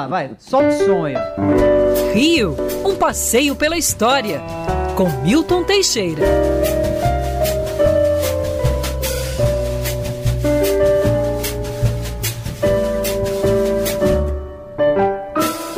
Ah, vai, solta o aí. Rio, um passeio pela história, com Milton Teixeira.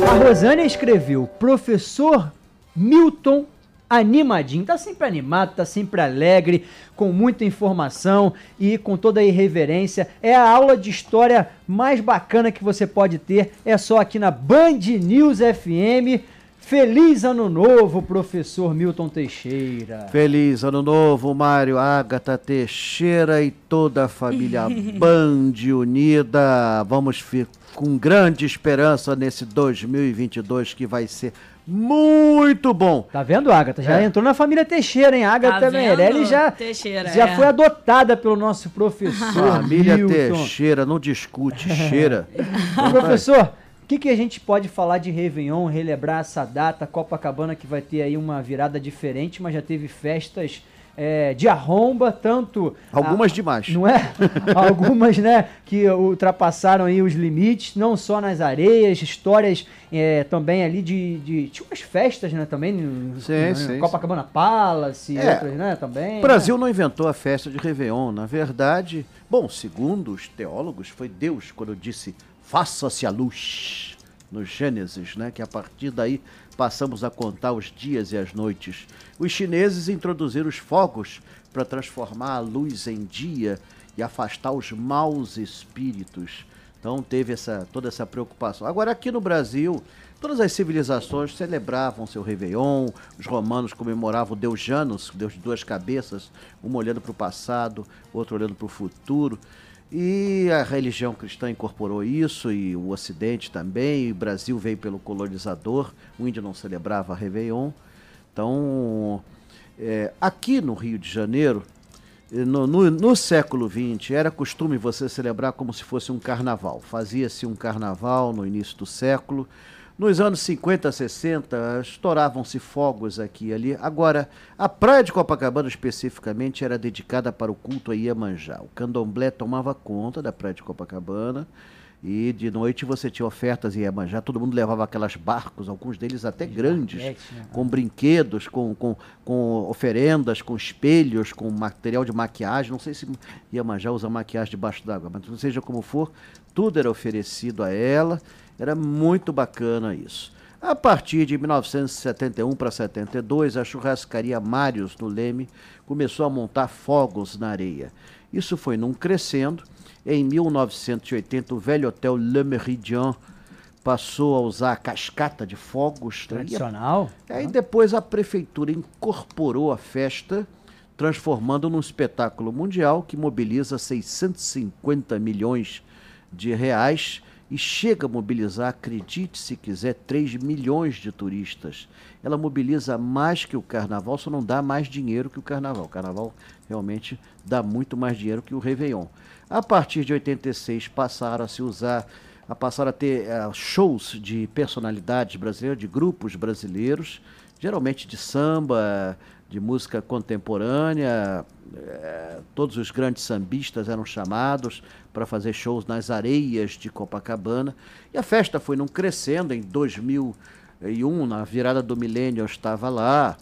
A Rosânia escreveu: Professor Milton animadinho, tá sempre animado, tá sempre alegre, com muita informação e com toda a irreverência. É a aula de história mais bacana que você pode ter, é só aqui na Band News FM. Feliz ano novo, professor Milton Teixeira. Feliz ano novo, Mário, Agatha Teixeira e toda a família Band Unida. Vamos com grande esperança nesse 2022 que vai ser muito bom. Tá vendo, Agatha? Já é. entrou na família Teixeira, hein? Agatha tá Meirelli já, Teixeira, já é. foi adotada pelo nosso professor. Família Milton. Teixeira, não discute, cheira. professor, o que, que a gente pode falar de Réveillon, relembrar essa data, Copacabana que vai ter aí uma virada diferente, mas já teve festas é, de arromba, tanto. Algumas a, demais. Não é? Algumas, né, que ultrapassaram aí os limites, não só nas areias, histórias é, também ali de, de. Tinha umas festas, né, também. Sim, né, sim. Copacabana sim. Palace, é, outras, né, também. O Brasil né? não inventou a festa de Réveillon. Na verdade, bom, segundo os teólogos, foi Deus quando disse: faça-se a luz. No Gênesis, né? Que a partir daí passamos a contar os dias e as noites. Os chineses introduziram os fogos para transformar a luz em dia e afastar os maus espíritos. Então teve essa, toda essa preocupação. Agora aqui no Brasil, todas as civilizações celebravam seu Réveillon, os romanos comemoravam o Deus Janus, Deus de duas cabeças, um olhando para o passado, outro olhando para o futuro. E a religião cristã incorporou isso, e o Ocidente também, e o Brasil veio pelo colonizador, o índio não celebrava Réveillon. Então, é, aqui no Rio de Janeiro, no, no, no, século XX, era costume você celebrar como se fosse um carnaval. Fazia-se um carnaval no início do século, nos anos 50, 60, estouravam-se fogos aqui e ali. Agora, a praia de Copacabana especificamente era dedicada para o culto a Iemanjá. O candomblé tomava conta da praia de Copacabana e de noite você tinha ofertas em Iemanjá. Todo mundo levava aquelas barcos, alguns deles até grandes, né? com brinquedos, com, com, com oferendas, com espelhos, com material de maquiagem. Não sei se Iemanjá usa maquiagem debaixo d'água, mas seja como for, tudo era oferecido a ela. Era muito bacana isso. A partir de 1971 para 72, a churrascaria Mários, no Leme, começou a montar fogos na areia. Isso foi num crescendo. Em 1980, o velho hotel Le Méridien passou a usar a cascata de fogos. Tradicional. Né? Aí depois a prefeitura incorporou a festa, transformando num espetáculo mundial que mobiliza 650 milhões de reais e chega a mobilizar, acredite se quiser, 3 milhões de turistas. Ela mobiliza mais que o carnaval, só não dá mais dinheiro que o carnaval. O carnaval realmente dá muito mais dinheiro que o Réveillon. A partir de 86 passaram a se usar, a passaram a ter uh, shows de personalidades brasileiras, de grupos brasileiros, geralmente de samba, de música contemporânea. É, todos os grandes sambistas eram chamados para fazer shows nas areias de Copacabana. E a festa foi num crescendo em 2001, na virada do milênio eu estava lá.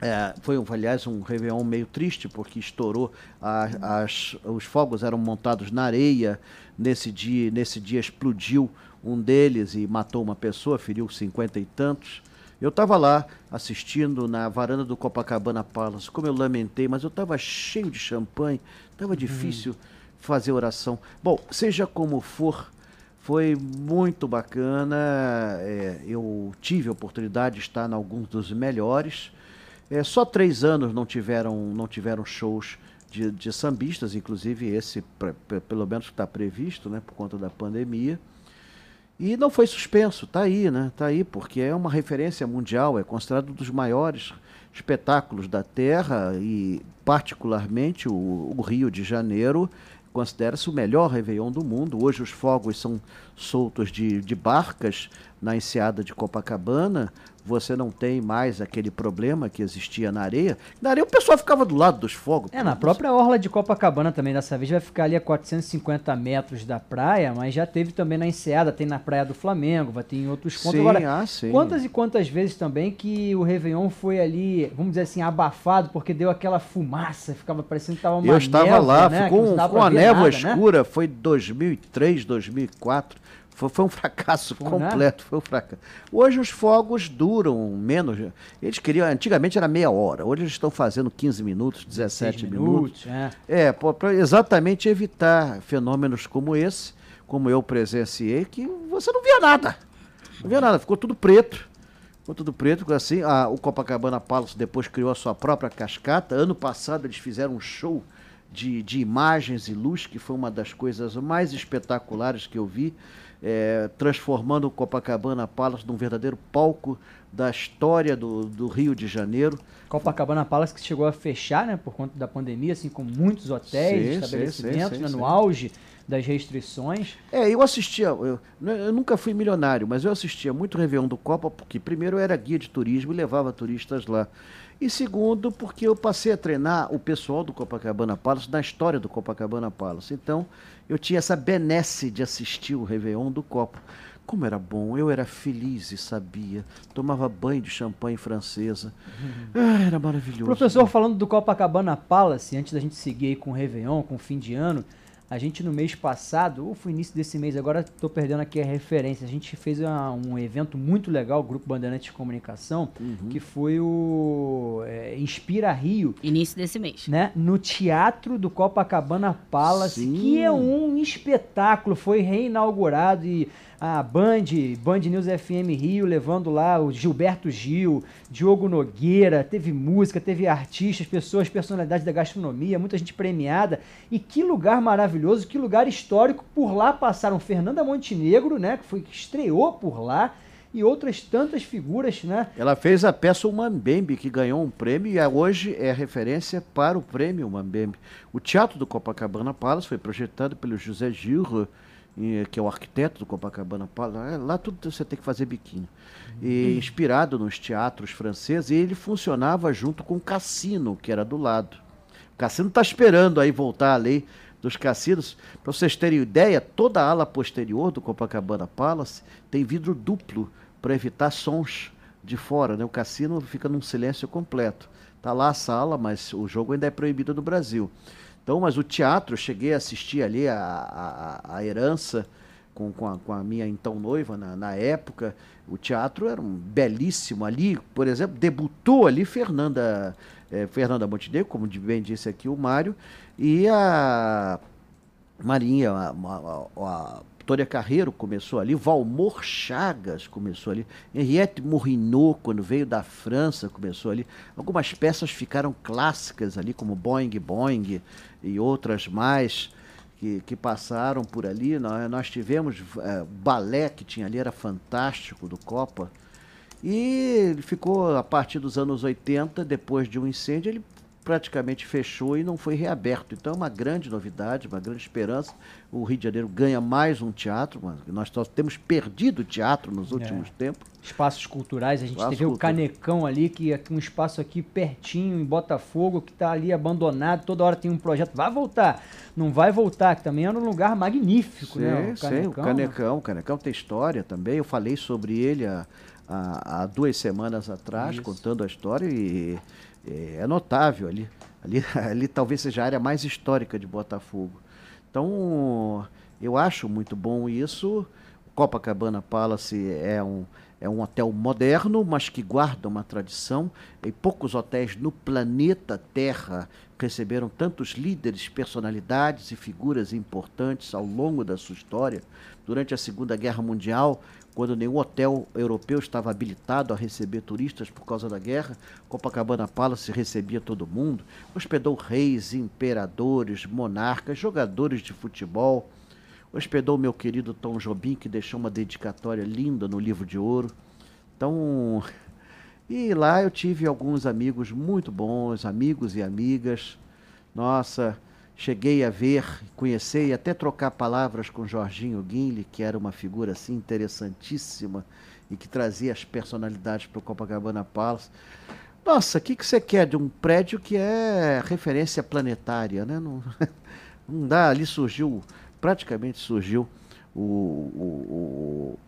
É, foi, aliás, um Réveillon meio triste, porque estourou, a, as, os fogos eram montados na areia. Nesse dia, nesse dia explodiu um deles e matou uma pessoa, feriu cinquenta e tantos. Eu estava lá assistindo na varanda do Copacabana Palace, como eu lamentei, mas eu estava cheio de champanhe, estava uhum. difícil fazer oração. Bom, seja como for, foi muito bacana. É, eu tive a oportunidade de estar em alguns dos melhores. É, só três anos não tiveram, não tiveram shows de, de sambistas, inclusive esse, pelo menos está previsto, né, por conta da pandemia. E não foi suspenso, está aí, né? Está aí, porque é uma referência mundial, é considerado um dos maiores espetáculos da Terra e, particularmente, o, o Rio de Janeiro considera-se o melhor Réveillon do mundo. Hoje os fogos são soltos de, de barcas na enseada de Copacabana, você não tem mais aquele problema que existia na areia. Na areia o pessoal ficava do lado dos fogos. É, na própria orla de Copacabana também, dessa vez vai ficar ali a 450 metros da praia, mas já teve também na Enseada, tem na Praia do Flamengo, vai ter em outros pontos. Sim, Agora, ah, sim. quantas e quantas vezes também que o Réveillon foi ali, vamos dizer assim, abafado, porque deu aquela fumaça, ficava parecendo que tava uma Eu estava névoa, lá, né, ficou, ficou uma névoa nada, né? escura, foi 2003, 2004. Foi, foi um fracasso Foi, né? completo, foi um fracasso. Hoje os fogos duram menos. Eles queriam, antigamente era meia hora, hoje eles estão fazendo 15 minutos, 17 Seis minutos. é. É, para exatamente evitar fenômenos como esse, como eu presenciei, que você não via nada. Não via nada, ficou tudo preto. Ficou tudo preto, assim. A, o Copacabana Palace depois criou a sua própria cascata. Ano passado eles fizeram um show de, de imagens e luz, que foi uma das coisas mais espetaculares que eu vi, é, transformando o Copacabana Palace num verdadeiro palco da história do, do Rio de Janeiro. Copacabana Palace que chegou a fechar, né, por conta da pandemia, assim, com muitos hotéis, Sim, estabelecimentos, sim, né, sim, no sim. auge das restrições. É, eu assistia, eu, eu nunca fui milionário, mas eu assistia muito Réveillon do Copa, porque primeiro eu era guia de turismo e levava turistas lá. E segundo, porque eu passei a treinar o pessoal do Copacabana Palace na história do Copacabana Palace. Então, eu tinha essa benesse de assistir o Réveillon do Copa. Como era bom, eu era feliz e sabia. Tomava banho de champanhe francesa. Ah, era maravilhoso. Professor, falando do Copacabana Palace, antes da gente seguir aí com o Réveillon, com o fim de ano, a gente no mês passado, ou foi início desse mês, agora estou perdendo aqui a referência, a gente fez uma- um evento muito legal, o Grupo Bandeirantes de Comunicação, Uhum. que foi o é, Inspira Rio, Início desse mês. né, no Teatro do Copacabana Palace, Sim. que é um espetáculo, foi reinaugurado e a Band, Band News FM Rio, levando lá o Gilberto Gil, Diogo Nogueira, teve música, teve artistas, pessoas, personalidades da gastronomia, muita gente premiada. E que lugar maravilhoso, que lugar histórico. Por lá passaram Fernanda Montenegro, né, que foi que estreou por lá, e outras tantas figuras, né? Ela fez a peça O Mambembe, que ganhou um prêmio e é- hoje é referência para o prêmio Mambembe. O Teatro do Copacabana Palace foi projetado pelo José Gilro, eh, que é o arquiteto do Copacabana Palace. É, Lá tudo você tem que fazer biquinho. E inspirado nos teatros franceses, e ele funcionava junto com o cassino, que era do lado. O cassino está esperando aí voltar a lei dos cassinos. Para vocês terem ideia, toda a ala posterior do Copacabana Palace tem vidro duplo para evitar sons de fora. Né? O cassino fica num silêncio completo. Tá lá a sala, mas o jogo ainda é proibido no Brasil. Então, mas o teatro, eu cheguei a assistir ali a, a, a herança com, com, a, com a minha então noiva na, na época. O teatro era um belíssimo ali, por exemplo, debutou ali Fernanda, eh, Fernanda Montenegro, como bem disse aqui o Mário, e a Marinha, a, a, a, Vitória Carreiro começou ali, Valmor Chagas começou ali, Henriette Morrinot, quando veio da França, começou ali. Algumas peças ficaram clássicas ali, como Boing Boing e outras mais que, que passaram por ali. Nós, nós tivemos eh, balé que tinha ali, era fantástico, do Copa. E ele ficou, a partir dos anos 80, depois de um incêndio, ele praticamente fechou e não foi reaberto. Então é uma grande novidade, uma grande esperança. O Rio de Janeiro ganha mais um teatro, mas nós só temos perdido teatro nos últimos tempos. Espaços culturais, a gente Espaço teve o cultural. Canecão ali, que é um espaço aqui pertinho, em Botafogo, que está ali abandonado, toda hora tem um projeto, vai voltar, não vai voltar, que também era um lugar magnífico, né? Sim, sim, o né? Canecão. O Canecão tem história também. Eu falei sobre ele há, há, há duas semanas atrás, Isso. contando a história, e, e é notável ali. Ali, ali talvez seja a área mais histórica de Botafogo. Então, eu acho muito bom isso. Copacabana Palace é um, é um hotel moderno, mas que guarda uma tradição. E poucos hotéis no planeta Terra receberam tantos líderes, personalidades e figuras importantes ao longo da sua história. Durante a Segunda Guerra Mundial, quando nenhum hotel europeu estava habilitado a receber turistas por causa da guerra, Copacabana Palace recebia todo mundo, hospedou reis, imperadores, monarcas, jogadores de futebol, hospedou meu querido Tom Jobim, que deixou uma dedicatória linda no livro de ouro. Então, e lá eu tive alguns amigos muito bons, amigos e amigas. Nossa, cheguei a ver, conhecer e até trocar palavras com Jorginho Guinle, que era uma figura assim interessantíssima e que trazia as personalidades para o Copacabana Palace. Nossa, o que, que você quer de um prédio que é referência planetária, né? Não, não dá, ali surgiu, praticamente surgiu o, o,